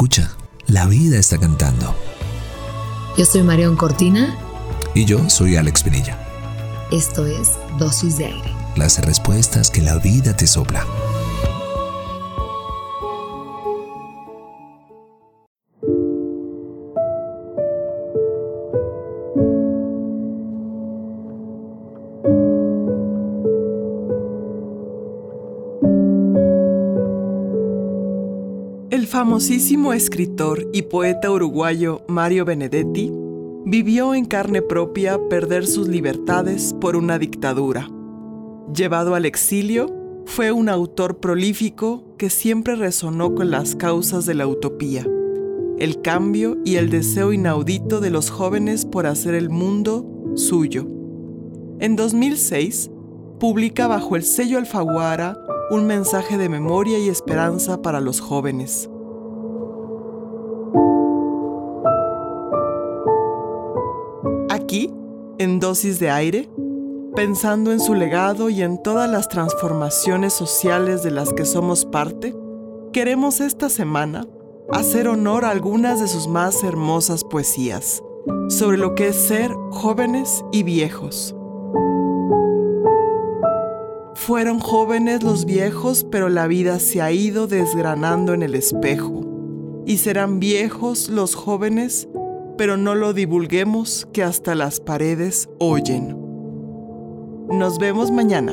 Escucha, la vida está cantando. Yo soy Marión Cortina. Y yo soy Alex Pinilla. Esto es Dosis de Aire. Las respuestas que la vida te sopla. El famosísimo escritor y poeta uruguayo Mario Benedetti vivió en carne propia perder sus libertades por una dictadura. Llevado al exilio, fue un autor prolífico que siempre resonó con las causas de la utopía, el cambio y el deseo inaudito de los jóvenes por hacer el mundo suyo. En 2006, publica bajo el sello Alfaguara un mensaje de memoria y esperanza para los jóvenes. Aquí, en dosis de aire, pensando en su legado y en todas las transformaciones sociales de las que somos parte, queremos esta semana hacer honor a algunas de sus más hermosas poesías sobre lo que es ser jóvenes y viejos. Fueron jóvenes los viejos, pero la vida se ha ido desgranando en el espejo. Y serán viejos los jóvenes, pero no lo divulguemos que hasta las paredes oyen. Nos vemos mañana.